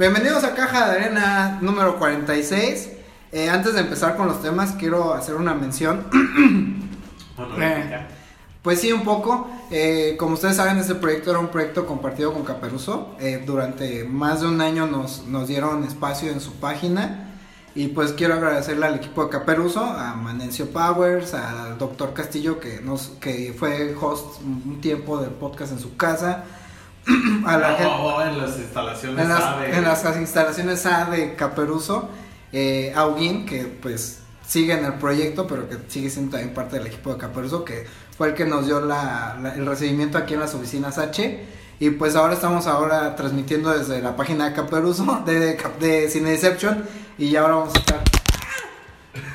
Bienvenidos a Caja de Arena número 46. Eh, antes de empezar con los temas, quiero hacer una mención. Eh, pues sí, un poco. Eh, como ustedes saben, este proyecto era un proyecto compartido con Caperuso. Eh, durante más de un año nos, nos dieron espacio en su página. Y pues quiero agradecerle al equipo de Caperuso, a Manencio Powers, al doctor Castillo, que, nos, que fue host un tiempo del podcast en su casa. a la No, gente- oh, en las instalaciones en las, AVE. en las instalaciones A de Caperuso, eh, que pues sigue en el proyecto, pero que sigue siendo también parte del equipo de Caperuso, que fue el que nos dio la- la- el recibimiento aquí en las oficinas H. Y pues ahora estamos ahora transmitiendo desde la página de Caperuso, de, Cap- de Cineception, y ya ahora vamos a estar...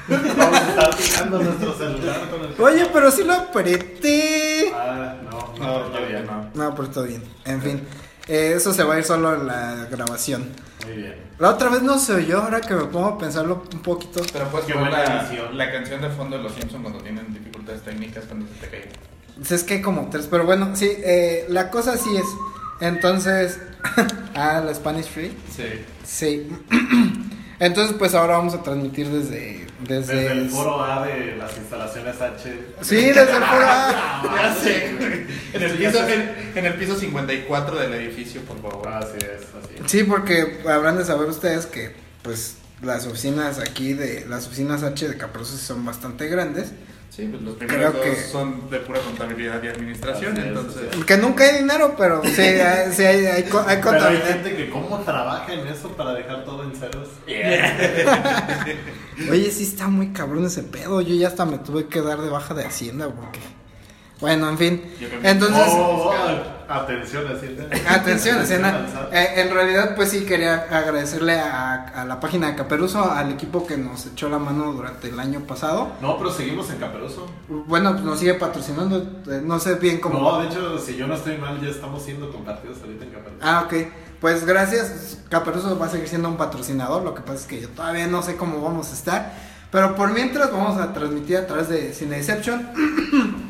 Vamos a estar tirando nuestro celular con el. Oye, pero sí lo apreté. Ah, no, no, todavía no. No, pero todo bien. En fin, eh, eso se va a ir solo en la grabación. Muy bien. La otra vez no se oyó, ahora que me pongo a pensarlo un poquito. Pero puedes Qué buena la, edición. la canción de fondo de los Simpsons cuando tienen dificultades técnicas cuando se te cae. Pues Es que hay como tres, pero bueno, sí, eh, la cosa así es. Entonces, ah, la Spanish Free. Sí. Sí. Entonces, pues ahora vamos a transmitir desde. Desde, Desde el foro A de las instalaciones H. Sí, desde el foro A. Ya sé, güey. En el, piso, en, en el piso 54 del edificio, por favor. Así es, así es. Sí, porque habrán de saber ustedes que, pues, las oficinas aquí de. Las oficinas H de Caproso son bastante grandes. Sí, pues los primeros Creo dos que- son de pura contabilidad y administración, es, entonces... Que nunca hay dinero, pero sí, hay, sí hay, hay, co- hay Pero hay contabilidad. gente que cómo trabaja en eso para dejar todo en ceros. Oye, sí está muy cabrón ese pedo. Yo ya hasta me tuve que dar de baja de Hacienda porque. Bueno, en fin. Entonces, Oh, oh, atención, así. atención, Hacienda. Eh, en realidad, pues sí, quería agradecerle a, a la página de Caperuso, al equipo que nos echó la mano durante el año pasado. No, pero seguimos en Caperuso. Bueno, pues nos sigue patrocinando. eh, No sé bien cómo. No, de hecho, si yo no estoy mal, ya estamos siendo compartidos ahorita en Caperuso. Ah, ok. Pues gracias. Caperuso va a seguir siendo un patrocinador. Lo que pasa es que yo todavía no sé cómo vamos a estar. Pero por mientras vamos a transmitir a través de Cineception.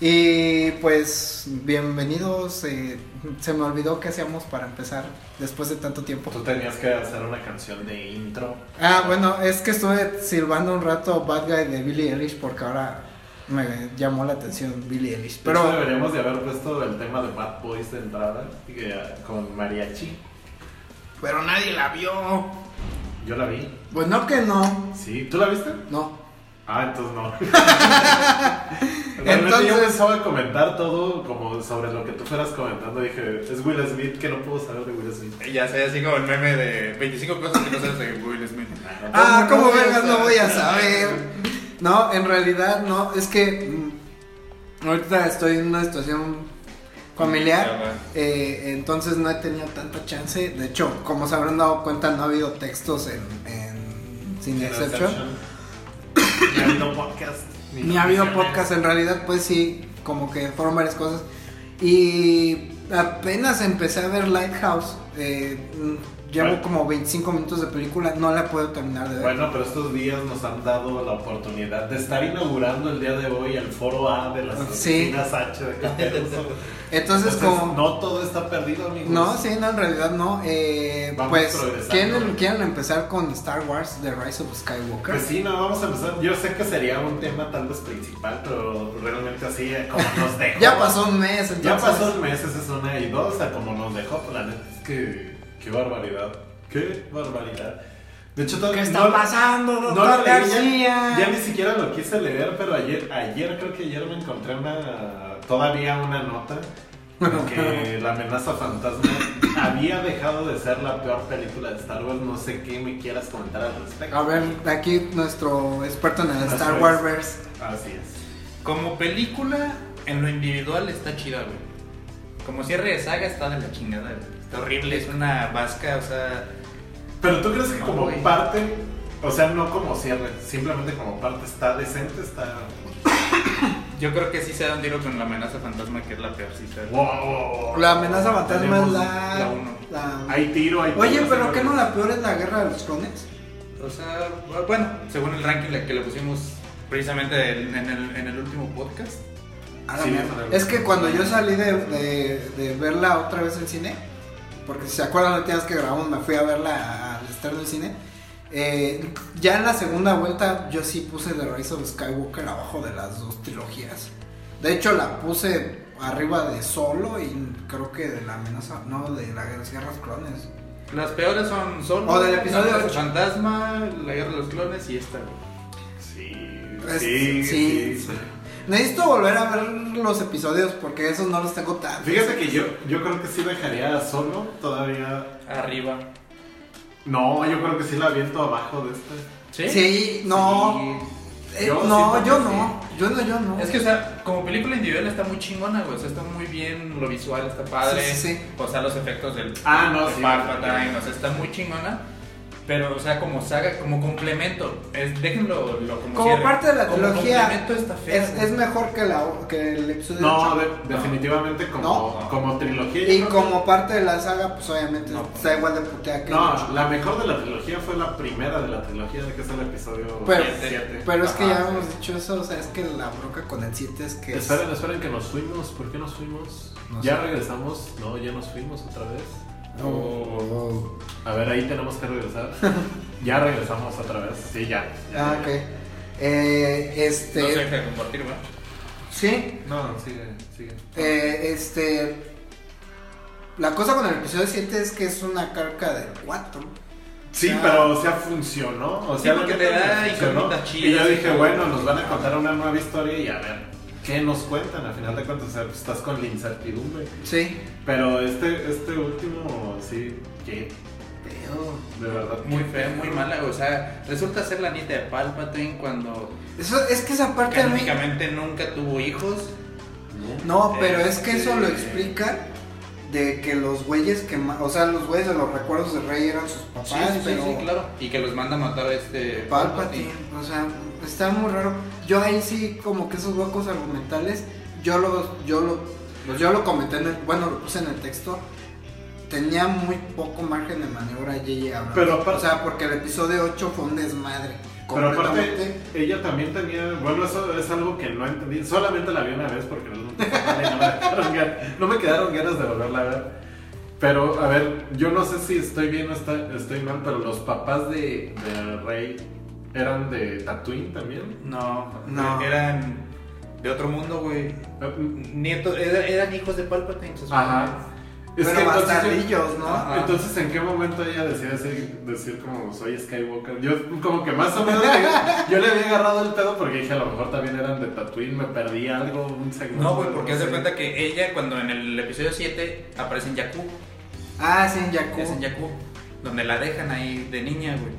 y pues bienvenidos. eh, se me olvidó qué hacíamos para empezar después de tanto tiempo. Tú tenías que hacer una canción de intro. Ah, bueno, es que estuve silbando un rato Bad Guy de Billie Eilish porque ahora me llamó la atención Billie Eilish. Pero Pero deberíamos de haber puesto el tema de Bad Boys de entrada con mariachi. pero nadie la vio. Yo la vi. Pues no que no. Sí, ¿tú la viste? No. Ah, entonces no. Realmente yo Entonces- pensaba comentar todo como sobre lo que tú fueras comentando. Dije, es Will Smith, que no puedo saber de Will Smith. Ya sé, así como el meme de 25 cosas que no sabes de Will Smith. Ah, ¿Cómo ¿cómo no voy a vergas no saber? voy a saber? No, en realidad no, es que mm, ahorita estoy en una situación familiar, eh, entonces no he tenido tanta chance. De hecho, como se habrán dado cuenta, no ha habido textos en, en Cineception. Ni ha habido podcast. Ni ha habido transmisiones. podcast, en realidad, pues sí, como que fueron varias cosas. Y apenas empecé a ver Lighthouse. eh, llevo Bueno. como 25 minutos de película, no la puedo terminar de ver. Bueno, pero estos días nos han dado la oportunidad de estar inaugurando el día de hoy el foro A de las Sí. oficinas H de Caperuso. Entonces, como... no todo está perdido, amigos. No, sí, no, en realidad no. Eh, Vamos pues. ¿quieren, ¿quieren empezar con Star Wars The Rise of Skywalker? Pues sí, no, vamos a empezar. Yo sé que sería un tema tal vez principal, pero realmente así, eh, como nos dejó. ya pasó un mes, entonces. Ya pasó un mes, esa es una y dos, o sea, como nos dejó, pues la neta es que. Qué barbaridad. Qué barbaridad. De hecho, ¿Qué todavía está no- pasando, no doctor lo leí, García? Ya, ya ni siquiera lo quise leer, pero ayer, ayer creo que ayer me encontré una todavía una nota que la amenaza fantasma había dejado de ser la peor película de Star Wars. No sé qué me quieras comentar al respecto. A ver, aquí nuestro experto en el Así Star. Wars. Así es. Como película, en lo individual está chida, güey. Como cierre de saga está de la chingada, güey. Está horrible, es una vasca, o sea... Pero tú crees que No, como güey. parte, o sea, no como cierre, simplemente como parte está decente, está. Yo creo que sí se da un tiro con la amenaza fantasma, que es la peorcita. Wow. La amenaza fantasma es la... la uno. la- Hay tiro, hay Oye, tiro, pero sí, ¿qué no la peor es la guerra de los clones? O sea, bueno, según el ranking que le pusimos precisamente en en el, en el último podcast. A la Sí, mierda. para- es que cuando yo salí de, de, de verla otra vez en cine, porque si se acuerdan la última que grabamos me fui a verla al estreno del cine. Eh, ya en la segunda vuelta yo sí puse The Rise of Skywalker abajo de las dos trilogías. De hecho la puse arriba de Solo y creo que de la amenaza, no, de la de las guerras clones. Las peores son Solo, O del episodio ocho. Fantasma, La Guerra de los Clones y esta. güey. Sí, Es- sí, sí, sí. sí. Necesito volver a ver los episodios porque esos no los tengo tan. Fíjate que yo, yo creo que sí dejaría solo todavía. Arriba. No, yo creo que sí la aviento abajo de este. ¿Sí? Sí, no. Eh, Yo no, sí, yo no. Yo no, yo no. Es que, o sea, como película individual está muy chingona, güey. O sea, está muy bien, lo visual está padre. Sí, sí, sí. O sea, los efectos del. Ah, no, de sí. Palpatine, o sea, está muy chingona. Pero, o sea, como saga, como complemento. Es, déjenlo lo, como Como parte de la Como trilogía, complemento está feo. es, es mejor que, la, que el episodio No, 8. de- definitivamente como, No. como trilogía. Y que- como parte de la saga, pues obviamente No. está igual de putea que el No, la mejor de la trilogía fue la primera de la trilogía, que es el episodio Pero- 7. Pero es que Ajá, ya sí. hemos dicho eso, o sea, es que la bronca con el 7 es que. es- Esperen, esperen que nos fuimos. ¿Por qué nos fuimos? No ya sé. regresamos. No, ya nos fuimos otra vez. Oh. A ver, ahí tenemos que regresar. ya regresamos otra vez. Sí, ya. Ah, ok. Eh, este. No se deja de compartir, güey. Sí, No, sigue, sigue. eh, este. La cosa con el episodio 7 es que es una carga del 4. Sí, O sea, pero o sea, funcionó. O Sí, sea, porque la te da Y chidas, yo dije, bueno, nos van a contar una nueva historia y a ver, ¿qué nos cuentan? Al final de cuentas, o sea, pues, estás con la incertidumbre. Sí. Pero este, este último, sí, qué Pero. de verdad. Muy fea, muy mala. O sea, resulta ser la nieta de Palpatine cuando Eso, es que esa parte a mí. canónicamente nunca tuvo hijos. No, pero es que eso lo Este- explica de que los güeyes que. O sea, los güeyes de los recuerdos del rey eran sus papás, Sí, sí, sí, pero. sí, claro. Y que los manda a matar a este Palpatine, o sea, está muy raro. Yo ahí sí, como que esos huecos argumentales, yo lo, yo lo, pues yo lo comenté en el, bueno, lo puse en el texto. Tenía muy poco margen de maniobra J.J. Abrams. Pero aparte- o sea, porque el episodio 8 fue un desmadre. Pero aparte, ella también tenía, bueno, eso es algo que no entendí, solamente la vi una vez porque no, no me, quedaron gan- no me quedaron ganas de volverla a ver. Pero, a ver, yo no sé si estoy bien o está- estoy mal, pero los papás de, de Rey eran de Tatooine también. No, No. eran de otro mundo, güey. Nietos, era- eran hijos de Palpatine. Ajá. Es Pero que ¿no? Ajá. entonces, ¿en qué momento ella decía decir, decir como soy Skywalker? Yo como que más o menos le- yo le había agarrado el pedo porque dije a lo mejor también eran de Tatooine, me perdí algo, un segmento. No, güey, porque haz de cuenta que ella, cuando en el episodio 7 aparece en Jakku, Ah, sí, en Jakku. es en Jakku, donde la dejan ahí de niña, güey.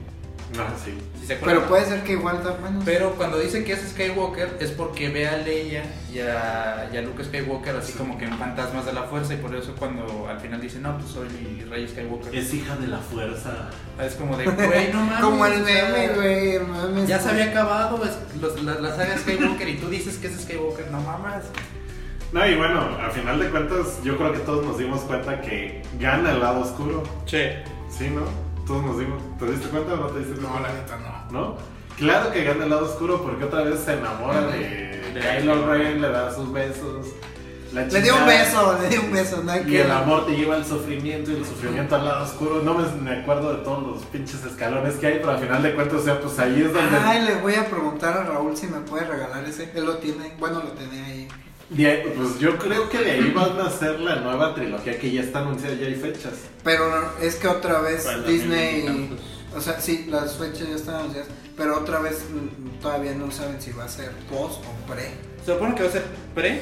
No, sí. ¿Sí se? Pero puede ser que igual está bueno. Pero cuando dice que es Skywalker es porque ve a Leia y a, y a Luke Skywalker así como que en fantasmas de la fuerza y por eso cuando al final dice no, pues soy Rey Skywalker. Es hija de la fuerza. Es como de, güey, no mames. Como el meme, güey. meme Ya se había acabado es- los- la, la saga Skywalker y tú dices que es Skywalker, no mamas. No, y bueno, a final de cuentas, yo creo que todos nos dimos cuenta que gana el lado oscuro. Che. ¿Sí, no? Todos nos dimos. ¿Te diste cuenta o no te diste cuenta? No, la neta no. ¿No? Claro que gana el lado oscuro porque otra vez se enamora de De Kylo Ren, le da sus besos. la Le dio un beso, le dio un beso, no hay Y que. el amor te lleva al sufrimiento y el sufrimiento al lado oscuro. No me, me acuerdo de todos los pinches escalones que hay, pero al final de cuentas, o sea, pues ahí es donde. Ay, le voy a preguntar a Raúl si me puede regalar ese. Él lo tiene, bueno, lo tenía ahí. De pues yo creo que de ahí van a ser la nueva trilogía que ya está anunciada, ya hay fechas. Pero es que otra vez Disney. 2020 tantos. O sea, sí, las fechas ya están anunciadas. Pero otra vez todavía no saben si va a ser post o pre. Se supone que va a ser pre,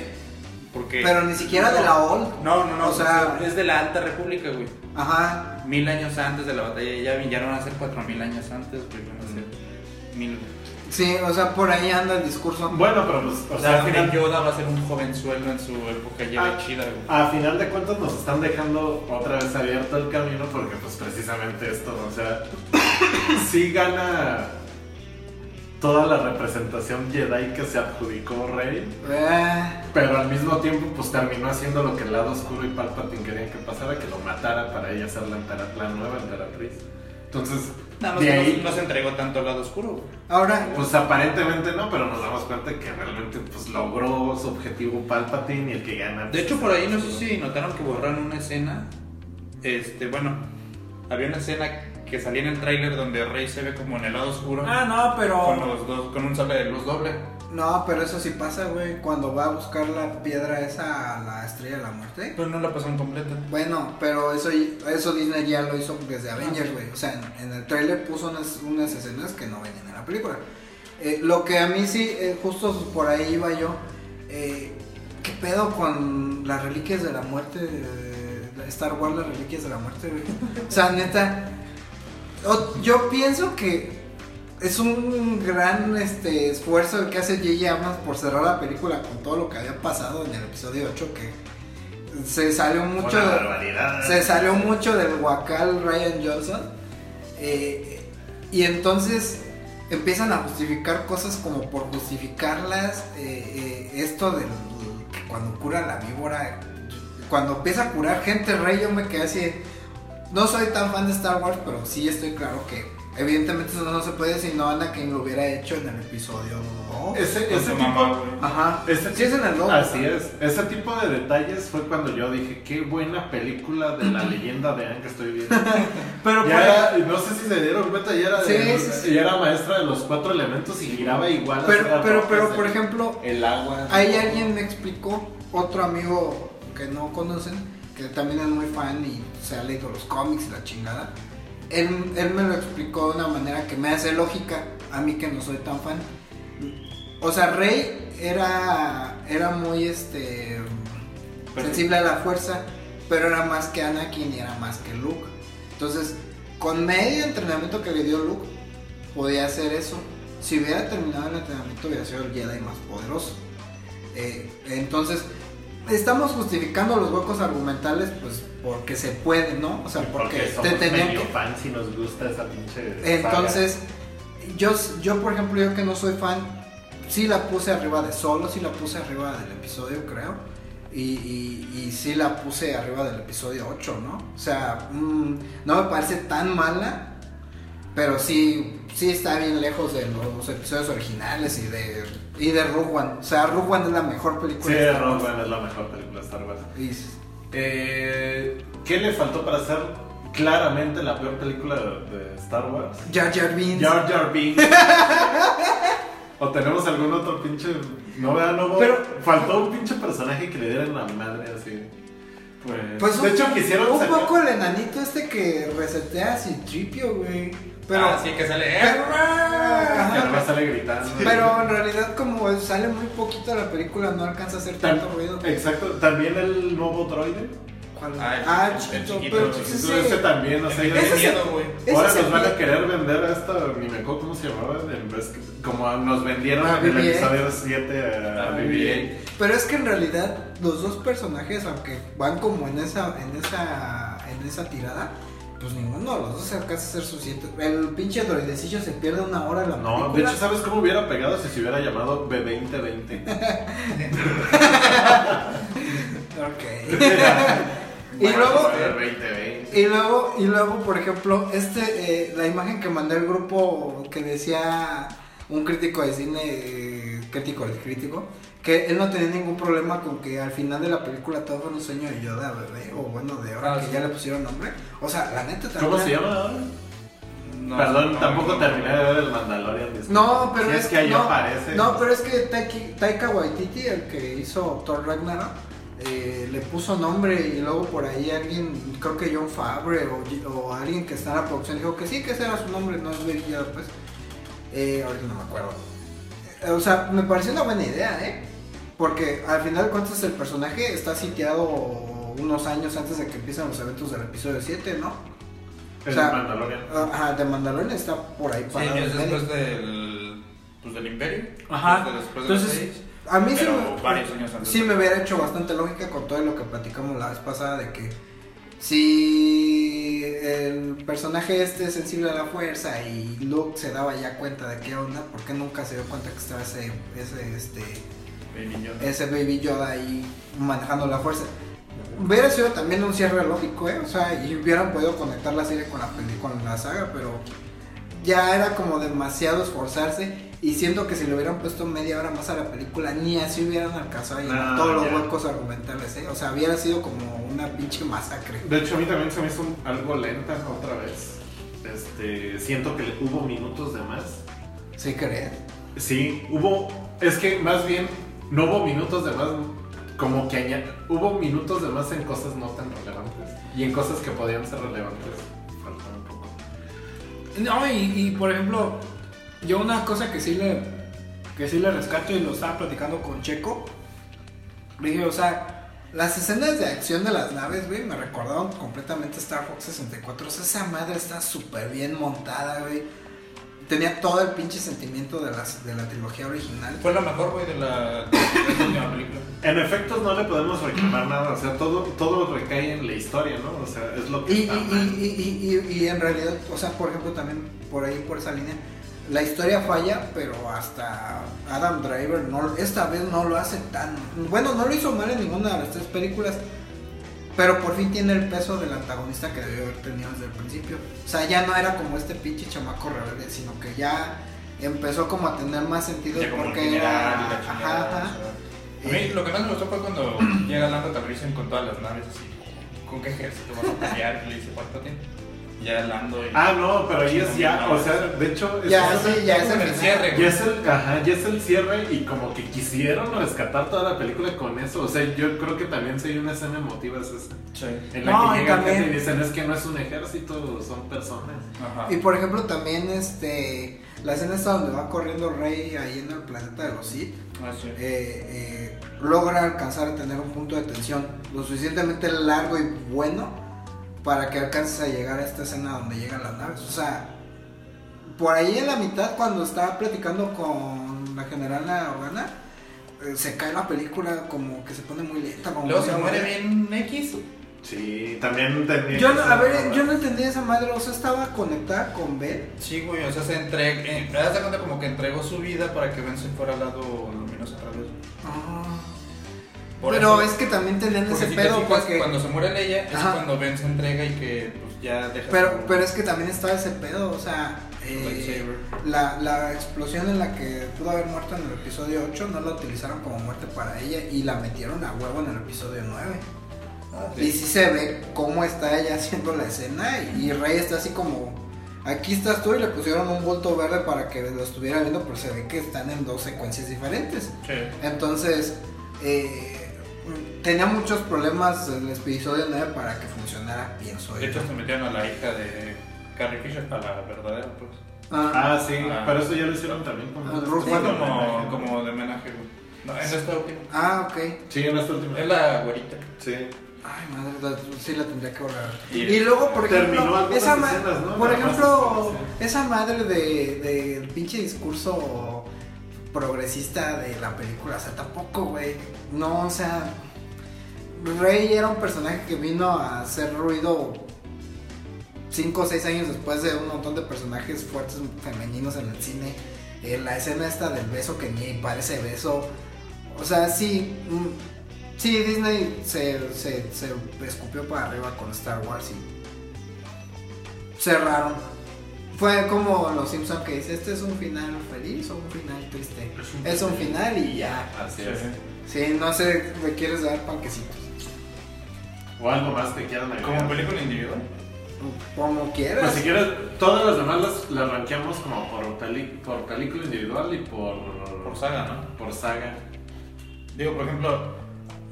porque... Pero ni siquiera de la old. No, no, no, O sea- es de la Alta República, güey. Ajá. Mil años antes de la batalla, ya, ya no van a ser cuatro mil años antes, güey, van a ser mil... Sí, o sea, por ahí anda el discurso. Bueno, pero pues, o O sea, sea, al final, Yoda va a ser un jovenzuelo en su época ya Ah. chida, güey. a final de cuentas nos están dejando otra vez abierto el camino porque pues precisamente esto, o sea, sí gana toda la representación Jedi que se adjudicó Rey, Eh, pero al mismo tiempo pues terminó haciendo lo que el lado oscuro y Palpatine querían que pasara, que lo matara para ella ser la, la nueva emperatriz. Entonces, Nada más de que no- ahí, no, se entregó tanto al lado oscuro, güey. ahora, pues aparentemente no, pero nos damos cuenta que realmente pues logró su objetivo Palpatine y el que gana. De pues, hecho, por ahí no lado sé si notaron que borraron una escena Este, bueno, había una escena que salía en el tráiler donde Rey se ve como en el lado oscuro. Ah, no, pero. Con, los dos, con un sable de luz doble. No, pero eso sí pasa, güey. Cuando va a buscar la piedra esa a la estrella de la muerte. Pero no la pasaron completa. Bueno, pero eso, eso Disney ya lo hizo desde Avengers, güey. O sea, en, en el tráiler puso unas, unas escenas que no venían en la película. Eh, lo que a mí sí, eh, justo por ahí iba yo. Eh, ¿Qué pedo con las reliquias de la muerte? Star Wars, las reliquias de la muerte, güey. O sea, neta. Yo pienso que es un gran este, esfuerzo el que hace J.J. Abrams por cerrar la película con todo lo que había pasado en el episodio 8 que se salió mucho se salió mucho del guacal Ryan Johnson y entonces empiezan a justificar cosas como por justificarlas. Eh, eh, esto de que cuando cura la víbora, cuando empieza a curar gente rey, yo me quedé así. No soy tan fan de Star Wars, pero sí estoy claro que Evidentemente eso no se puede si no Anakin lo hubiera hecho en el episodio 2. Ese, ese tipo, ajá. Ese, sí es en el 2. Así es. Ese tipo de detalles fue cuando yo dije, qué buena película de la leyenda de Anne que estoy viendo. Pero ya no sé si se dieron cuenta, ya era, de, era maestra de los cuatro elementos y giraba igual. Pero, pero, pero por ejemplo, el agua. Ahí alguien me explicó, otro amigo que no conocen, que también es muy fan y se ha leído los cómics y la chingada él, él, me lo explicó de una manera que me hace lógica, a mí que no soy tan fan. O sea, Rey era, era muy este, sensible a la fuerza, pero era más que Anakin y era más que Luke. Entonces, con medio entrenamiento que le dio Luke, podía hacer eso. Si hubiera terminado el entrenamiento, hubiera sido el Jedi más poderoso. Eh, entonces, estamos justificando los huecos argumentales, pues porque se puede, ¿no? O sea, porque, te tenían que... fans y nos gusta esa pinche. Entonces, yo, yo, por ejemplo, yo que no soy fan, sí la puse arriba de Solo, sí la puse arriba del episodio, creo. Y, y, y sí la puse arriba del episodio 8, ¿no? O sea, mm, no me parece tan mala, pero sí, sí está bien lejos de los episodios originales y de y de Rogue One. O sea, Rogue One es la mejor película sí, de Star Wars. Rogue One es la mejor película de Star Wars. Eh, ¿Qué le faltó para hacer claramente la peor película de, Star Wars? Jar Jar Binks. Jar Jar Binks. o tenemos algún otro pinche. No vea, no. Pero faltó un pinche personaje que le dieran la madre así. Pues, pues de hecho quisieron un poco el enanito este que resetea sin tripio, güey. Pero, ah, sí, que sale. Pero, que sale gritando. Pero en realidad, como sale muy poquito de la película, no alcanza a hacer tanto ruido. Exacto. También el nuevo droide. Ah, ah chiquito, pero chiquito, ese también, o sea, ese miedo, güey. Ahora nos van a querer vender a esta, ni me acuerdo cómo se llamaba, como nos vendieron en el episodio 7 a, BB-8. Pero es que en realidad los dos personajes, aunque van como en esa, en esa, en esa tirada, pues ninguno de los dos se alcanza a ser suficiente. El pinche droidecillo se pierde una hora en la no, No, de hecho, ¿sabes cómo hubiera pegado si se hubiera llamado B2020? ok. y luego, y luego, y luego, por ejemplo, este, eh, la imagen que mandé al grupo que decía un crítico de cine, eh, crítico del crítico, que él no tenía ningún problema con que al final de la película todo fue un sueño de Yoda, bebé, o bueno, de ahora ah, que ya le pusieron nombre. O sea, la neta también. ¿Cómo se llama ahora? Perdón, tampoco terminé de ver el Mandalorian. No, pero es, que ahí no, aparece. No, pero es que Taika Waititi, el que hizo Thor Ragnarok, eh, le puso nombre y luego por ahí alguien, creo que John Fabre o, alguien que está en la producción dijo que sí, que ese era su nombre, no es Yoda, pues. Eh, ahorita no me acuerdo. Eh, o sea, me pareció una buena idea, ¿eh? Porque al final de cuentas el personaje está sitiado unos años antes de que empiecen los eventos del episodio 7, ¿no? De Mandalorian. Ajá, de Mandalorian está por ahí para. Sí, es después del, pues, del Imperio. Ajá. Entonces, a mí sí me, sí me hubiera hecho bastante lógica con todo lo que platicamos la vez pasada de que si el personaje este es sensible a la fuerza y Luke se daba ya cuenta de qué onda, ¿por qué nunca se dio cuenta que estaba ese, ese, este, baby Yoda. ese Baby Yoda ahí manejando la fuerza? Hubiera sido también un cierre lógico, ¿eh? O sea, y hubieran podido conectar la serie con la, con la saga, pero ya era como demasiado esforzarse Y siento que si le hubieran puesto media hora más a la película, ni así hubieran alcanzado a llenar No, todos los ya. huecos argumentales, ¿eh? O sea, hubiera sido como una pinche masacre. De hecho, a mí también se me hizo algo lenta otra vez. Este, siento que hubo minutos de más. ¿Sí creen? Sí, hubo. Es que más bien no hubo minutos de más. Como que añad- hubo minutos de más en cosas no tan relevantes. Y en cosas que podían ser relevantes. Faltó un poco. No, y, y, por ejemplo, yo una cosa que sí le que sí le rescato y lo estaba platicando con Checo, dije, o sea, las escenas de acción de las naves, güey, me recordaron completamente Star Fox 64. O sea, esa madre está súper bien montada, güey. Tenía todo el pinche sentimiento de, las, de la trilogía original. Fue lo mejor, güey, de la, la última película. En efectos no le podemos reclamar nada. O sea, todo, todo recae en la historia, ¿no? O sea, es lo que Y, está y- mal. y- y- y- y en realidad, o sea, por ejemplo, también por ahí, por esa línea, la historia falla, pero hasta Adam Driver no, esta vez no lo hace tan... Bueno, no lo hizo mal en ninguna de las tres películas, pero por fin tiene el peso del antagonista que debió haber tenido desde el principio. O sea, ya no era como este pinche chamaco rebelde, sino que ya empezó como a tener más sentido Ya porque general era... y la Ajá, chingada, ajá. o sea. A mí lo que más me gustó fue cuando llega Lando Calrissian con todas las naves así. ¿Con qué ejército vas a pelear? Y le dice, ¿cuánto tiene? Ya Lando y... Ah, no, pero ahí es ya. O sea, de hecho. es- Ya, es- sí, ya es como el cierre, Ya güey. es, el, ajá, ya es el cierre y como que quisieron rescatar toda la película con eso. O sea, yo creo que también sería una escena emotiva es esa. Sí. En la No, y que llegan también- gente y dicen es que no es un ejército, son personas. Ajá. Y por ejemplo también este la escena esta donde va corriendo Rey ahí en el planeta de los Sith Ah, sí. eh, eh, logra alcanzar a tener un punto de tensión lo suficientemente largo y bueno para que alcances a llegar a esta escena donde llegan las naves. O sea, por ahí en la mitad cuando estaba platicando con la general la Organa, eh, se cae la película como que se pone muy lenta. Como Luego se muere bien X. Sí, también tenía. Yo no, a ver, yo no entendía esa madre, o sea, estaba conectada con Ben. Sí, güey, o sea, se entrega. Eh, cuenta como que entregó su vida para que Ben se fuera al lado luminoso otra vez. Por Pero eso- es que también tenían porque ese si te pedo fijas, porque... Cuando se muere Leia es Ajá. cuando Ben se entrega y que pues, ya deja. Pero, pero es que también estaba ese pedo, o sea, eh, la, la explosión en la que pudo haber muerto en el episodio 8 no la utilizaron como muerte para ella y la metieron a huevo en el episodio 9. Ah, Y sí. sí se ve cómo está ella haciendo la escena y Rey está así como, aquí estás tú y le pusieron un bulto verde para que lo estuviera viendo, pero se ve que están en dos secuencias diferentes. Sí. Entonces, eh, tenía muchos problemas el episodio 9 para que funcionara, pienso De hecho, se metieron a la hija de Carrie Fisher, a la verdadera, pues. Ah, Ah, sí, Ah. pero eso ya lo hicieron también como. Ah, Ruth Sí, como, como de homenaje, güey. No, en esta última. ah, ok. Sí, en esta última. Es la güerita. Sí. Ay, madre, la- sí la tendría que borrar. Y- Y, luego, por Terminó ejemplo, esa, ma- escenas, ¿no? por ejemplo esa esa madre de, del pinche discurso progresista de la película, o sea, tampoco, güey. No, o sea, Rey era un personaje que vino a hacer ruido 5 o 6 años después de un montón de personajes fuertes femeninos en el cine. Eh, la escena esta del beso que ni parece beso. O sea, sí. mm, sí, Disney se, se, se escupió para arriba con Star Wars y cerraron. Fue como los Simpsons que dice, este es un final feliz o un final triste. Es un, final y ya. Así Sí. es. Sí, no sé, me quieres dar panquecitos. O algo más que quieran agregar. Como película individual. Como quieras. Pues si quieres, todas las demás las, las rankeamos como por, peli- por película individual y por, Por saga, ¿no? por saga. Digo, por ejemplo,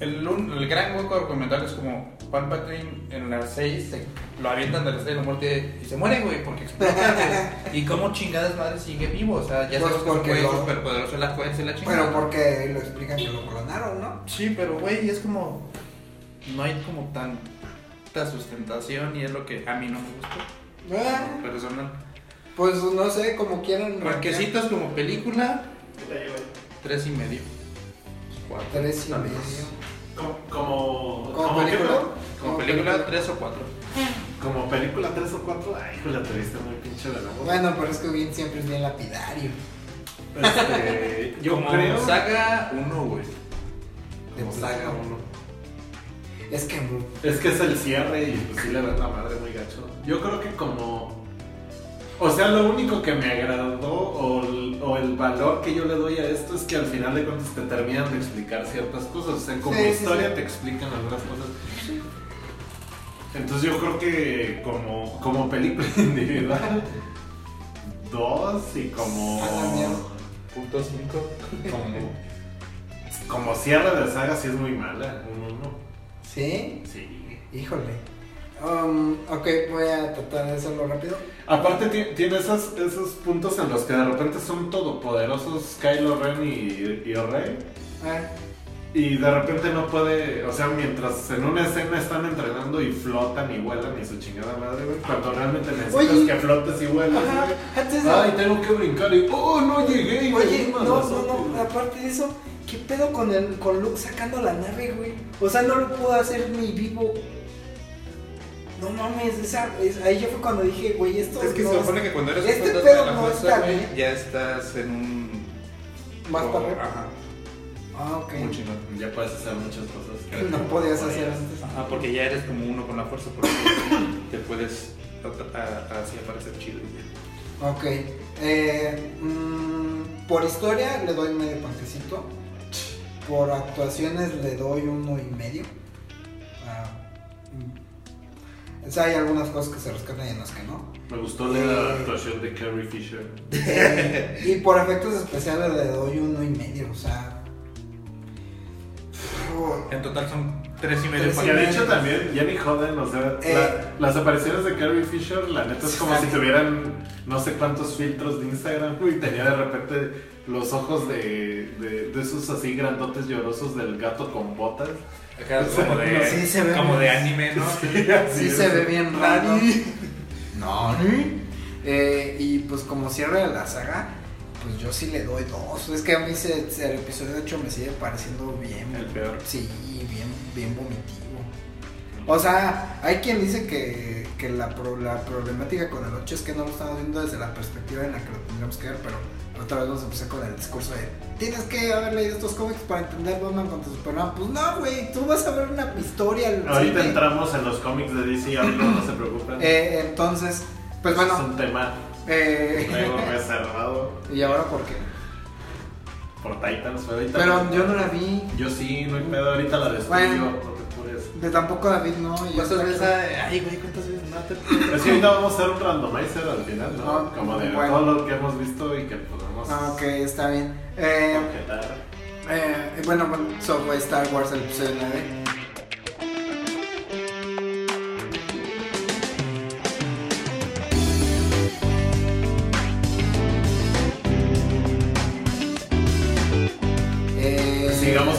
el, el gran hueco argumental es como Palpatine en las 6 se- lo avientan de la estrella de la muerte y se muere, güey, porque explota, güey. ¿Y cómo chingadas madre sigue vivo? O sea, ya Pues sabes que porque güey lo- superpoderoso en la fuerza y la chingada. Pero porque lo explican que lo clonaron, ¿no? Sí, pero güey, es como. No hay como tanta sustentación y es lo que a mí no me gustó. Ah, Personal. pues no sé, como quieran. Ranquecitos como película, tres y medio. Cuatro. Tres y medio. vez. Como, como, ¿Como película? Como película, tres o cuatro. Como película 3 o 4, ay, hijo, la tuviste muy pinche de nuevo. Bueno, pero es que bien siempre es bien lapidario. Este, yo como creo. saga uno, güey. como saga saga uno. Es que Es que es el cierre y pues sí le dan la madre muy gacho. Yo creo que como. O sea, lo único que me agradó o el, o el valor que yo le doy a esto es que al final de cuentas te terminan de explicar ciertas cosas. O sea, como Sí, historia sí. te explican algunas cosas. Entonces yo creo que como, como película individual, dos y como... A la mierda. Punto 5. como, como cierre de saga sí es muy mala, un uno. ¿Sí? Sí. Híjole. Um, ok, voy a tratar de hacerlo rápido. Aparte ti- tiene esos, esos puntos en los que de repente son todopoderosos Kylo Ren y, y Rey. A ver. Y de repente no puede, o sea, mientras en una escena están entrenando y flotan y vuelan y su chingada madre, güey, cuando realmente necesitas Oye. que flotes y vuelas, güey. Ay, tengo que brincar y, oh, no llegué. Oye, no, no, no, aparte de eso, ¿qué pedo con el con Luke sacando la nave, güey? O sea, no lo pudo hacer ni vivo. No mames, esa, es- ahí yo fue cuando dije, güey, esto Es que no se supone que cuando eres un este fantasma pedo de la no fuerza, está güey, bien. ya estás en un. Más o- para arriba. Ajá. Ah, ok. Muy chingón. Ya puedes hacer muchas cosas que No podías hacer antes. Ajá, porque ya eres como uno con la fuerza, porque te puedes así aparecer chido. y ya. Ok. Eh, mm, por historia le doy medio panquecito. Por actuaciones le doy uno y medio. Ah, mm. O sea, hay algunas cosas que se rescatan y en las que no. Me gustó la actuación de Carrie Fisher. Eh, y por efectos especiales le doy uno y medio. O sea. En total son tres y medio Tres y de hecho también, ya ni joden, o sea, Eh. la- las apariciones de Carrie Fisher, la neta es como Sí. si tuvieran no sé cuántos filtros de Instagram y tenía de repente los ojos de, de, de esos así grandotes llorosos del gato con botas. Como de, Sí, se ve como de anime, ¿no? Sí se ve bien raro. No, eh, y pues como cierre de la saga, pues yo sí le doy dos. Es que a mí se- se- el episodio 8 me sigue pareciendo bien. El peor. Sí, bien, bien vomitivo. O sea, hay quien dice que, que la, pro- la problemática con el 8 es que no lo estamos viendo desde la perspectiva en la que lo tendríamos que ver, pero otra vez nos empecé con el discurso de tienes que haber leído estos cómics para entender Batman contra Superman. Pues no, güey, tú vas a ver una historia. Ahorita entramos en los cómics de DC, ahorita no se preocupen. Eh, entonces, pues Es bueno, un tema eh, luego reservado ¿y ahora por qué? Por Titans. pero ahorita Pero yo no la vi, Yo sí, no hay pedo, ahorita la destruyo, Bueno. no te apures. de tampoco David no. y ¿Cuántas veces? Ay, güey, ¿cuántas veces no te Es que ahorita vamos a hacer un randomizer al final, ¿no? Ah, Como de bueno. todo lo que hemos visto y que podemos Ah, ok, está bien. Eh, objetar. eh, bueno, bueno, so fue Star Wars el episodio 9.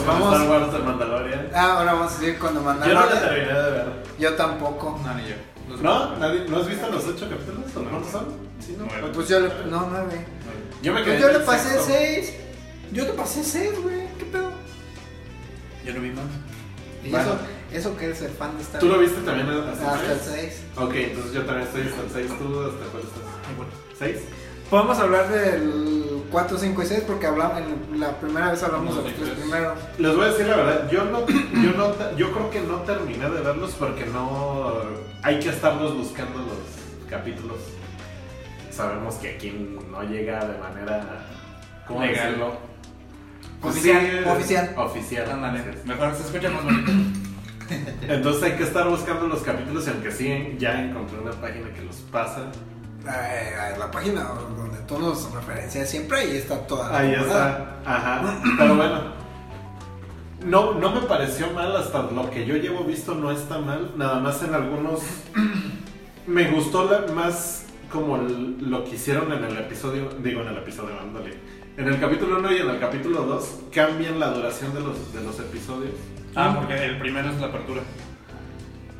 Vamos- Star Wars de Mandalorian. Ah, ahora vamos a seguir con The Yo no la Mandalorian. terminé de ver. Yo tampoco. No, ni yo. Los- ¿No? ¿Nadie- ¿No has visto los ocho capítulos? ¿O cuántos son? Sí, ¿no? Nueve. Pues yo le. No, 9. Yo me quedé Pues yo le pasé sexto. 6. Yo le pasé 6, güey. ¿Qué pedo? Yo no vi más. Y Bueno. eso, eso que eres el fan de Star ¿Tú lo Wars. viste también hasta Hasta el el 6? 6. Ok, entonces yo también estoy hasta el 6. ¿Tú hasta cuál estás? Ay, bueno. ¿6? Podemos hablar del 4, 5 y 6 porque hablamos, en la primera vez hablamos de los tres primeros. Les voy a decir la verdad, yo no, yo no, yo creo que no terminé de verlos porque no hay que estarlos buscando los capítulos. Sabemos que aquí no llega de manera ¿cómo Legal. decirlo? Oficial, Sí, oficial. Oficial. Ándale. Mejor se escucha más bonito. Entonces hay que estar buscando los capítulos y aunque sí ya encontré una página que los pasa. Eh, la página donde tú nos referencias siempre ahí está toda la Ahí temporada. está. Ajá. Pero bueno. No, no me pareció mal, hasta lo que yo llevo visto no está mal. Nada más en algunos. Me gustó la- más como el- lo que hicieron en el episodio. Digo, en el episodio, ándale. En el capítulo 1 y en el capítulo 2 cambian la duración de los, de los episodios. Ah, porque el primero es la apertura.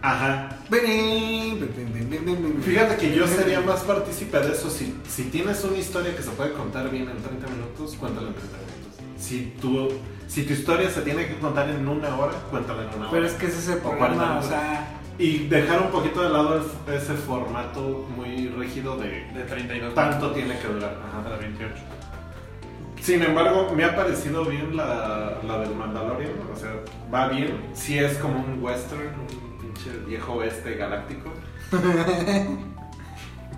Ajá. Ven, ven, ven, ven, ven, ven. Fíjate que yo sería más partícipe de eso. Si, si tienes una historia que se puede contar bien en 30 minutos, cuéntala en 30 minutos. Si tu, si tu historia se tiene que contar en una hora, cuéntala en una hora. Pero es que ese es el O 40 problema, o sea. Y dejar un poquito de lado el- ese formato muy rígido de De 32 tanto tiene que durar. Ajá. Para 28. Sin embargo, me ha parecido bien la, la del Mandalorian. O sea, va bien. Sí es como un western, un pinche viejo oeste galáctico.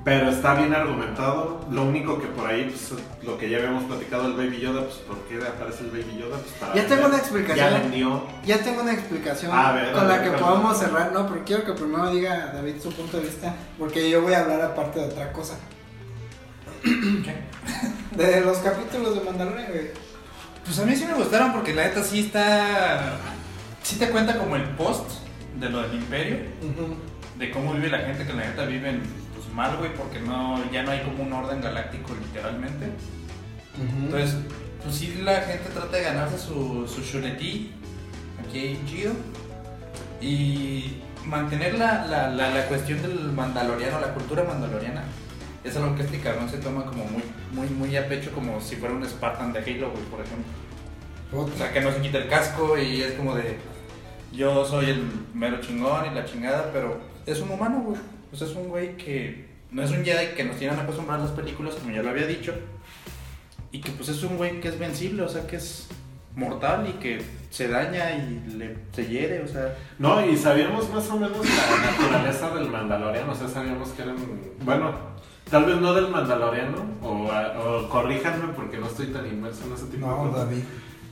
Pero está bien argumentado. Lo único que por ahí, pues, lo que ya habíamos platicado el Baby Yoda, pues, ¿por qué aparece el Baby Yoda? Pues, para Ya tengo una explicación. Ya vendió. Ya tengo una explicación A ver, con a la que perdón. podamos cerrar, no, pero quiero que primero diga David su punto de vista, porque yo voy a hablar aparte de otra cosa. De los capítulos de Mandalorian, güey. Pues a mí sí me gustaron porque la neta sí está. Sí te cuenta como el post de lo del imperio, de cómo vive la gente que la neta viven pues mal, güey, porque no, ya no hay como un orden galáctico literalmente. Entonces, pues sí la gente trata de ganarse su, su chuletí, aquí chido, y mantener la, la, la, la cuestión del mandaloriano, la cultura mandaloriana. Es algo que este cabrón se toma como muy, muy, muy a pecho, como si fuera un Spartan de Halo, güey, por ejemplo. O sea, que no se quita el casco y es como de. Yo soy el mero chingón y la chingada, pero es un humano, güey. O sea, es un güey que no es un Jedi que nos tienen acostumbrados las películas, como ya lo había dicho. Y que pues es un güey que es vencible, o sea, que es mortal y que se daña y le, se hiere, o sea. No, y sabíamos más o menos la naturaleza del Mandaloriano, o sea, sabíamos que eran, bueno, tal vez no del Mandaloriano, o, o corríjanme porque no estoy tan inmerso en ese tipo de No, cosas. David.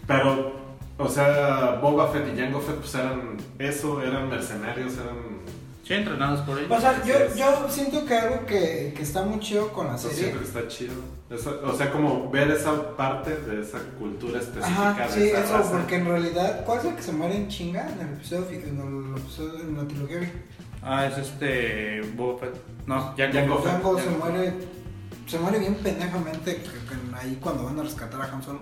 Pero, o sea, Boba Fett y Jango Fett pues eran eso, eran mercenarios, eran... Sí, entrenados por ellos. O sea, yo, yo siento que algo que, que está muy chido con la serie. siento que está chido. Eso- o sea, como ver esa parte de esa cultura específica Ajá, de sí, esa eso, raza. porque en realidad, ¿cuál es el que se muere en chinga en el episodio, fi- en el episodio, en la trilogía? Ah, es este. Boba Fett. No, Jango Jango Fett. Se Jango Fett. muere, se muere bien pendejamente ahí cuando van a rescatar a Han Solo.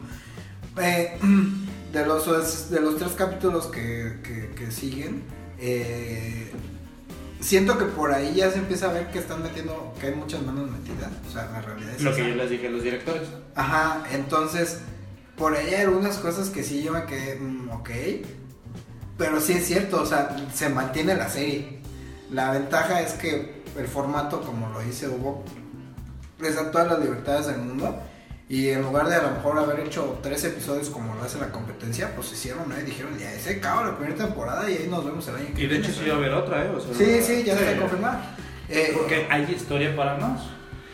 Eh, de, los, de los tres capítulos que, que, que siguen, eh, siento que por ahí ya se empieza a ver que están metiendo, que hay muchas manos metidas. O sea, la realidad es Lo esa. que yo les dije a los directores. Ajá, entonces, por ahí hay algunas cosas que sí yo me quedé, mm, ok. Pero sí es cierto, o sea, se mantiene la serie. La ventaja es que el formato, como lo dice Hugo, les da todas las libertades del mundo. Y en lugar de a lo mejor haber hecho tres episodios como lo hace la competencia, pues hicieron ahí y dijeron, ya se acaba la primera temporada y ahí nos vemos el año que Y de viene". hecho sí va a haber otra, ¿eh? O sea, Sí, sí, ya Sí. está confirmado. Eh, Porque hay historia para más.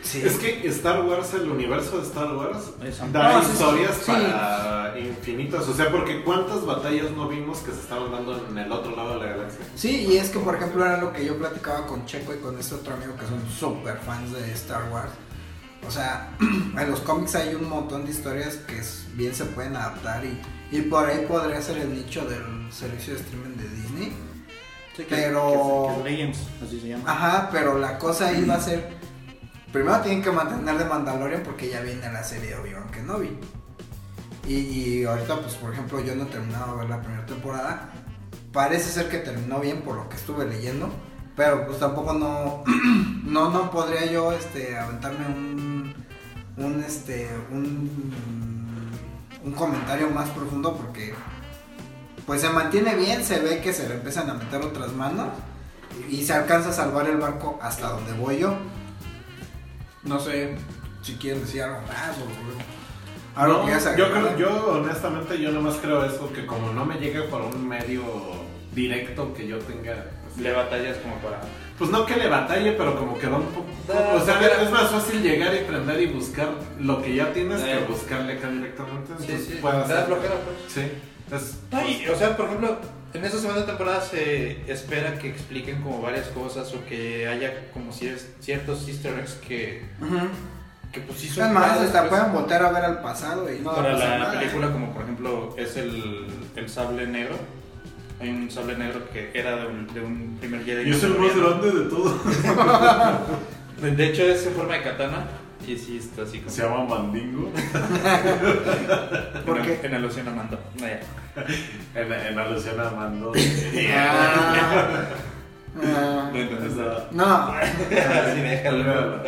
sí. Es que Star Wars, el universo de Star Wars, da No, sí, historias sí. para infinitas. O sea, porque ¿cuántas batallas no vimos que se estaban dando en el otro lado de la galaxia? Sí, y es que por ejemplo era lo que yo platicaba con Checo y con este otro amigo que son super fans de Star Wars. O sea, en los cómics hay un montón de historias que bien se pueden adaptar y, y por ahí podría ser el nicho del servicio de streaming de Disney. Sí, Pero- Que, que es Legends, así se llama. Ajá, pero la cosa ahí va a ser, primero tienen que mantener de Mandalorian porque ya viene la serie de Obi-Wan Kenobi. Y, y ahorita, pues por ejemplo, yo no he terminado de ver la primera temporada. Parece ser que terminó bien por lo que estuve leyendo. Pero pues tampoco no. No, no podría yo este aventarme un. Un este. un. un comentario más profundo porque. Pues se mantiene bien, se ve que se le empiezan a meter otras manos. Y se alcanza a salvar el barco hasta donde voy yo. No sé si quieren decir algo más o algo No, que ya yo, creo, yo honestamente yo nomás creo eso, que como no me llega por un medio directo que yo tenga... Le batallas como para. Pues no que le batalle, pero como que da un poco... O sea, da- es más fácil llegar y prender y buscar lo que ya tienes Eh. que buscarle acá directamente. Sí, entonces sí, da hacer- flojera, pues. Sí, es... No, y, o sea, por ejemplo, en esta segunda temporada se espera que expliquen como varias cosas o que haya como ciertos easter eggs que, Ujú. que pues sí son más, hasta pues, pueden voltear a ver al pasado y no va a para la nada, ¿eh? película como por ejemplo es el, el sable negro. Hay un sable negro que era de un, de un primer Jedi. Y es el más grande de todos. De hecho es en forma de katana y sí está así como... Se llama Mandingo. ¿Por en, qué? en alusión a Mando. No, ya. En, en alusión a Mando. Ah, ah, No entendés nada. no, Sí, déjalo.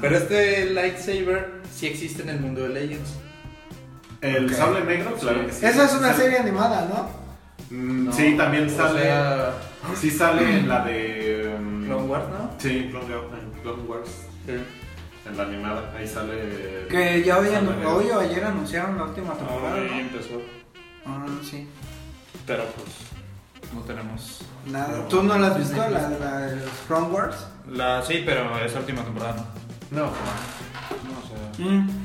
Pero este lightsaber sí existe en el mundo de Legends. El sable negro, claro que sí. esa es una serie animada, ¿no? Mm, No, sí, también sale. sea, Sí sale en la de. um, Clone Wars, ¿no? Sí, Clone, en Clone Wars. En la animada. Ahí sale. Que ya hoy, hoy o ayer anunciaron la última temporada, Ahora ahí ¿no? empezó. Ah, sí. Pero pues. no tenemos. Nada. ¿Tú no la has visto, la de la de los Clone Wars? La, sí, pero esa última temporada no. No, No, o sea. Mm,